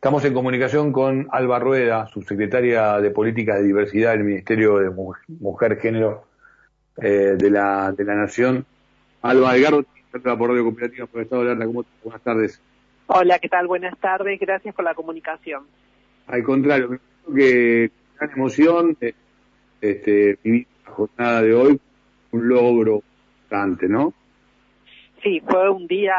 Estamos en comunicación con Alba Rueda, subsecretaria de Políticas de Diversidad del Ministerio de Mujer, Género eh, de, la, de la Nación. Alba Edgardo, por Radio Cooperativa por el Estado de ¿Cómo Buenas tardes. Hola, ¿qué tal? Buenas tardes. Gracias por la comunicación. Al contrario, me que gran emoción este, vivir la jornada de hoy, un logro grande, ¿no? Sí, fue un día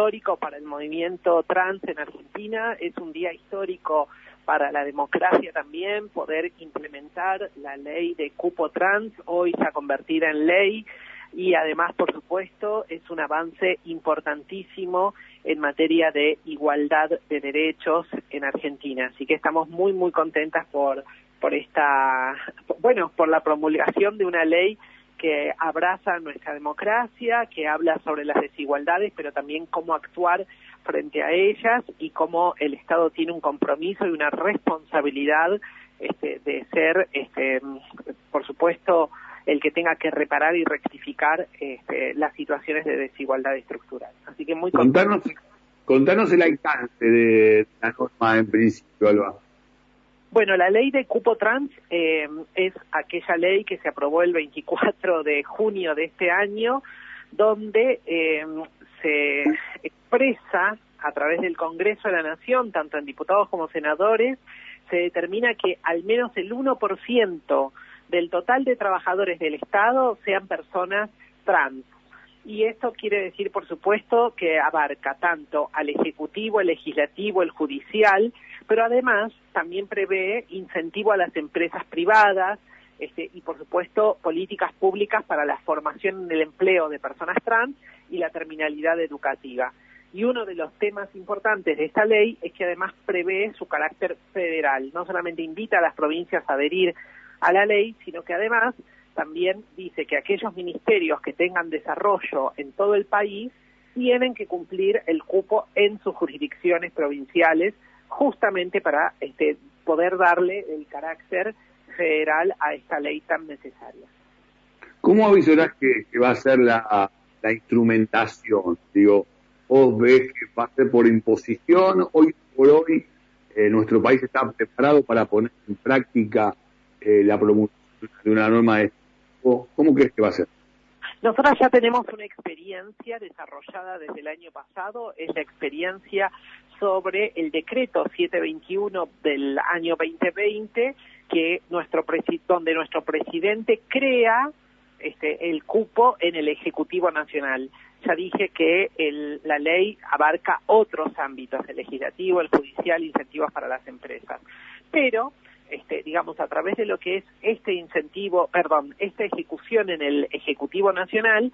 histórico para el movimiento trans en Argentina, es un día histórico para la democracia también, poder implementar la ley de cupo trans, hoy se ha convertido en ley y además, por supuesto, es un avance importantísimo en materia de igualdad de derechos en Argentina. Así que estamos muy, muy contentas por, por esta, bueno, por la promulgación de una ley que abraza nuestra democracia, que habla sobre las desigualdades, pero también cómo actuar frente a ellas y cómo el Estado tiene un compromiso y una responsabilidad este, de ser, este, por supuesto, el que tenga que reparar y rectificar este, las situaciones de desigualdad estructural. Así que muy contanos, contanos el alcance de la norma en principio, Alba. Bueno, la ley de cupo trans eh, es aquella ley que se aprobó el 24 de junio de este año, donde eh, se expresa a través del Congreso de la Nación, tanto en diputados como senadores, se determina que al menos el 1% del total de trabajadores del Estado sean personas trans. Y esto quiere decir, por supuesto, que abarca tanto al Ejecutivo, el Legislativo, el Judicial, pero además también prevé incentivo a las empresas privadas este, y, por supuesto, políticas públicas para la formación en el empleo de personas trans y la terminalidad educativa. Y uno de los temas importantes de esta ley es que además prevé su carácter federal. No solamente invita a las provincias a adherir a la ley, sino que además también dice que aquellos ministerios que tengan desarrollo en todo el país tienen que cumplir el cupo en sus jurisdicciones provinciales, justamente para este, poder darle el carácter federal a esta ley tan necesaria. ¿Cómo avisarás que, va a ser la, instrumentación? Digo, vos ves que va a ser por imposición, hoy por hoy eh, nuestro país está preparado para poner en práctica eh, la promulgación de una norma de ¿Cómo crees que va a ser? Nosotros ya tenemos una experiencia desarrollada desde el año pasado, es la experiencia sobre el decreto 721 del año 2020, que nuestro donde nuestro presidente crea este, el cupo en el Ejecutivo Nacional. Ya dije que la ley abarca otros ámbitos, el legislativo, el judicial, incentivos para las empresas. Pero este, digamos, a través de lo que es este incentivo, perdón, esta ejecución en el Ejecutivo Nacional,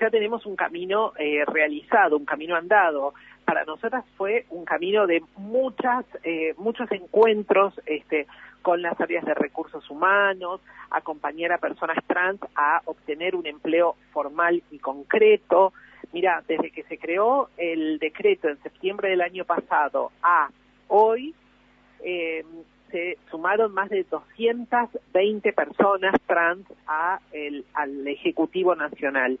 ya tenemos un camino eh, realizado, un camino andado. Para nosotras fue un camino de muchas, eh, muchos encuentros este, con las áreas de recursos humanos, acompañar a personas trans a obtener un empleo formal y concreto. Mira, desde que se creó el decreto en septiembre del año pasado a hoy, eh, se sumaron más de 220 personas trans a el, al Ejecutivo Nacional.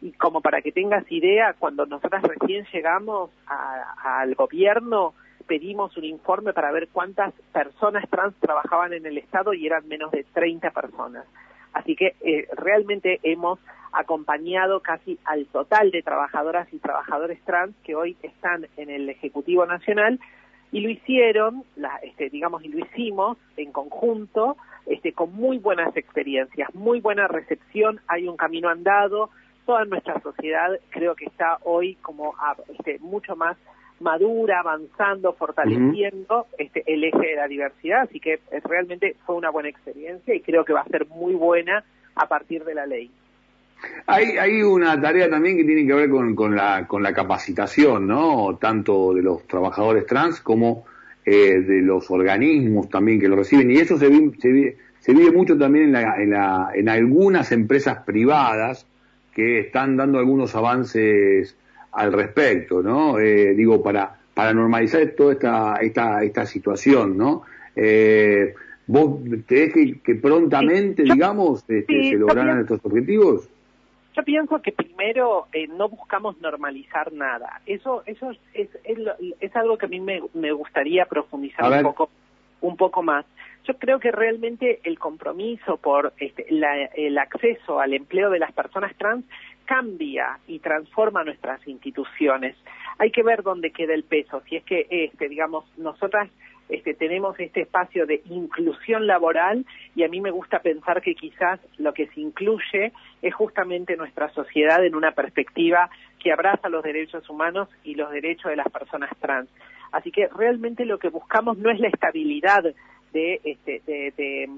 Y como para que tengas idea, cuando nosotras recién llegamos al gobierno, pedimos un informe para ver cuántas personas trans trabajaban en el Estado y eran menos de 30 personas. Así que eh, realmente hemos acompañado casi al total de trabajadoras y trabajadores trans que hoy están en el Ejecutivo Nacional y lo hicieron, la, este, digamos, y lo hicimos en conjunto, este, con muy buenas experiencias, muy buena recepción, hay un camino andado, toda nuestra sociedad creo que está hoy como este, mucho más madura, avanzando, fortaleciendo este, el eje de la diversidad, así que realmente fue una buena experiencia y creo que va a ser muy buena a partir de la ley. Hay, hay una tarea también que tiene que ver con, con, la, con la capacitación, ¿no? Tanto de los trabajadores trans como eh, de los organismos también que lo reciben. Y eso se, vive, se, se vive mucho también en, la, en, la, en algunas empresas privadas que están dando algunos avances al respecto, ¿no? Eh, digo, para, para normalizar toda esta, esta, esta situación, ¿no? Eh, ¿Vos crees que, que prontamente, digamos, este, se lograran estos objetivos? Yo pienso que primero eh, no buscamos normalizar nada. Eso, eso es, es, algo que a mí me, me gustaría profundizar un poco, un poco más. Yo creo que realmente el compromiso por este, el acceso al empleo de las personas trans cambia y transforma nuestras instituciones. Hay que ver dónde queda el peso. Si es que, este, digamos, nosotras este, tenemos este espacio de inclusión laboral y a mí me gusta pensar que quizás lo que se incluye es justamente nuestra sociedad en una perspectiva que abraza los derechos humanos y los derechos de las personas trans. Así que realmente lo que buscamos no es la estabilidad de, este, de,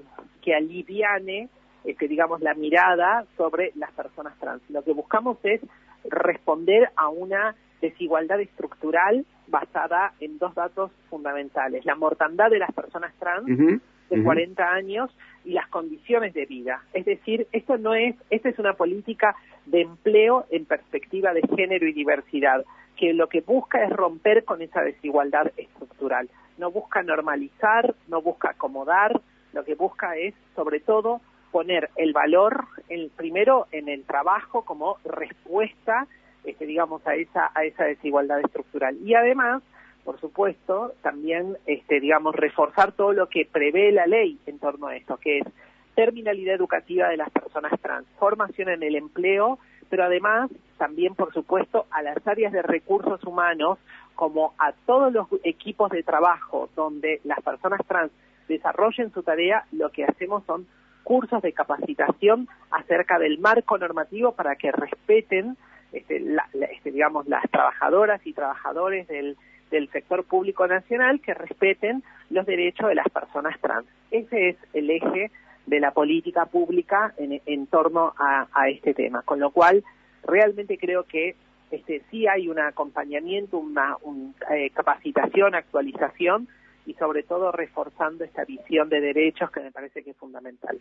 que aliviane este, digamos, la mirada sobre las personas trans. Lo que buscamos es responder a una desigualdad estructural basada en dos datos fundamentales, la mortandad de las personas trans de 40 años y las condiciones de vida. Es decir, esto no es, esta es una política de empleo en perspectiva de género y diversidad, que lo que busca es romper con esa desigualdad estructural. No busca normalizar, no busca acomodar, lo que busca es, sobre todo, poner el valor, el primero, en el trabajo como respuesta este, digamos, a esa, a esa desigualdad estructural. Y además, por supuesto, también, este, digamos, reforzar todo lo que prevé la ley en torno a esto, que es terminalidad educativa de las personas trans, formación en el empleo, pero además también, por supuesto, a las áreas de recursos humanos, como a todos los equipos de trabajo donde las personas trans desarrollen su tarea, lo que hacemos son cursos de capacitación acerca del marco normativo para que respeten este, este, digamos, las trabajadoras y trabajadores del, del sector público nacional que respeten los derechos de las personas trans. Ese es el eje de la política pública en, en torno a, este tema, con lo cual realmente creo que este, sí hay un acompañamiento, una eh, capacitación, actualización y sobre todo reforzando esta visión de derechos que me parece que es fundamental.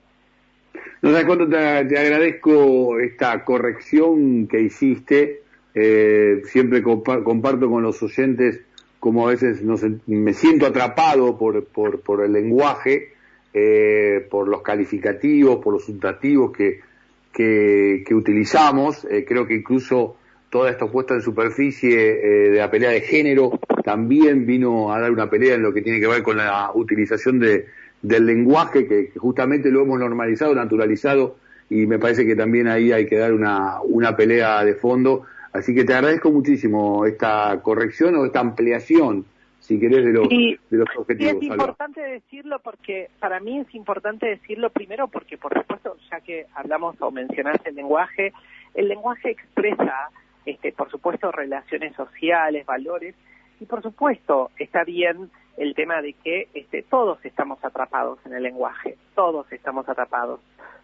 No sé cuánto te, agradezco esta corrección que hiciste. Eh, siempre comparto con los oyentes como a veces me siento atrapado por, por, el lenguaje, eh, por los calificativos, por los sustantivos que utilizamos. Eh, creo que incluso toda esta puesta en superficie de la pelea de género también vino a dar una pelea en lo que tiene que ver con la utilización de, del lenguaje que, justamente lo hemos normalizado, naturalizado y me parece que también ahí hay que dar una, una pelea de fondo. Así que te agradezco muchísimo esta corrección o esta ampliación, si querés, de los, de los objetivos. es importante decirlo porque, para mí es importante decirlo primero porque, por supuesto, ya que hablamos o mencionaste el lenguaje, el lenguaje expresa, este, por supuesto, relaciones sociales, valores, y por supuesto está bien el tema de que este, todos estamos atrapados en el lenguaje, todos estamos atrapados,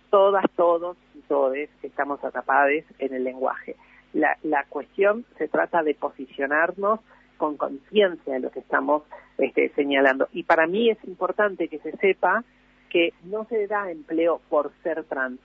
todas, todos y todes estamos atrapados en el lenguaje. La, la cuestión se trata de posicionarnos con conciencia de lo que estamos este, señalando. Y para mí es importante que se sepa que no se da empleo por ser trans,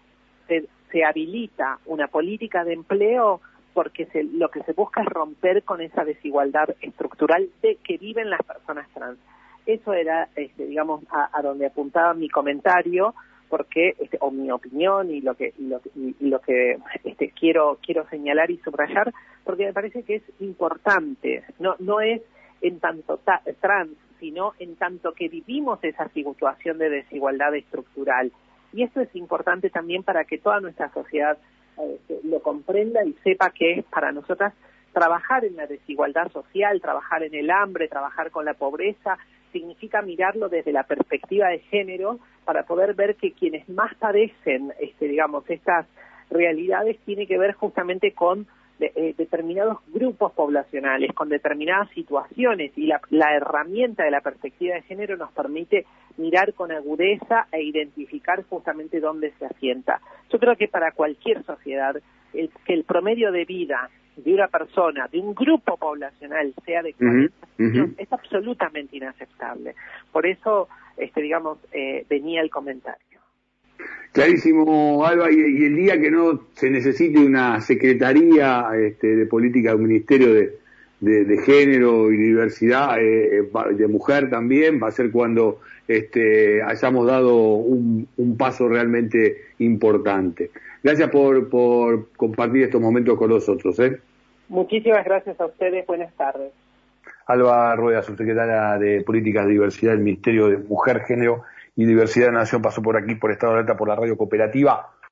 se, se habilita una política de empleo porque lo que se busca es romper con esa desigualdad estructural de que viven las personas trans. Eso era, este, digamos, a, donde apuntaba mi comentario, porque este, o mi opinión y lo que y lo, y, lo que este, quiero quiero señalar y subrayar, porque me parece que es importante. No no es en tanto trans, sino en tanto que vivimos esa situación de desigualdad estructural. Y eso es importante también para que toda nuestra sociedad eh, lo comprenda y sepa que es para nosotras trabajar en la desigualdad social, trabajar en el hambre, trabajar con la pobreza, significa mirarlo desde la perspectiva de género para poder ver que quienes más padecen, este, digamos, estas realidades tiene que ver justamente con eh, determinados grupos poblacionales, con determinadas situaciones y la, la, herramienta de la perspectiva de género nos permite mirar con agudeza e identificar justamente dónde se asienta. Yo creo que para cualquier sociedad, el, que el promedio de vida de una persona, de un grupo poblacional sea de 40 es absolutamente inaceptable. Por eso, este, digamos, eh, venía el comentario. Clarísimo, Alba, y, el día que no se necesite una secretaría este, de política, un ministerio de, de, género y diversidad eh, de mujer también, va a ser cuando este, hayamos dado un, paso realmente importante. Gracias por, por compartir estos momentos con nosotros. ¿eh? Muchísimas gracias a ustedes. Buenas tardes. Alba Rueda, subsecretaria de Políticas de Diversidad del Ministerio de Mujer, Género y Diversidad de Nación, pasó por aquí, por Estado de Alerta, por la radio cooperativa.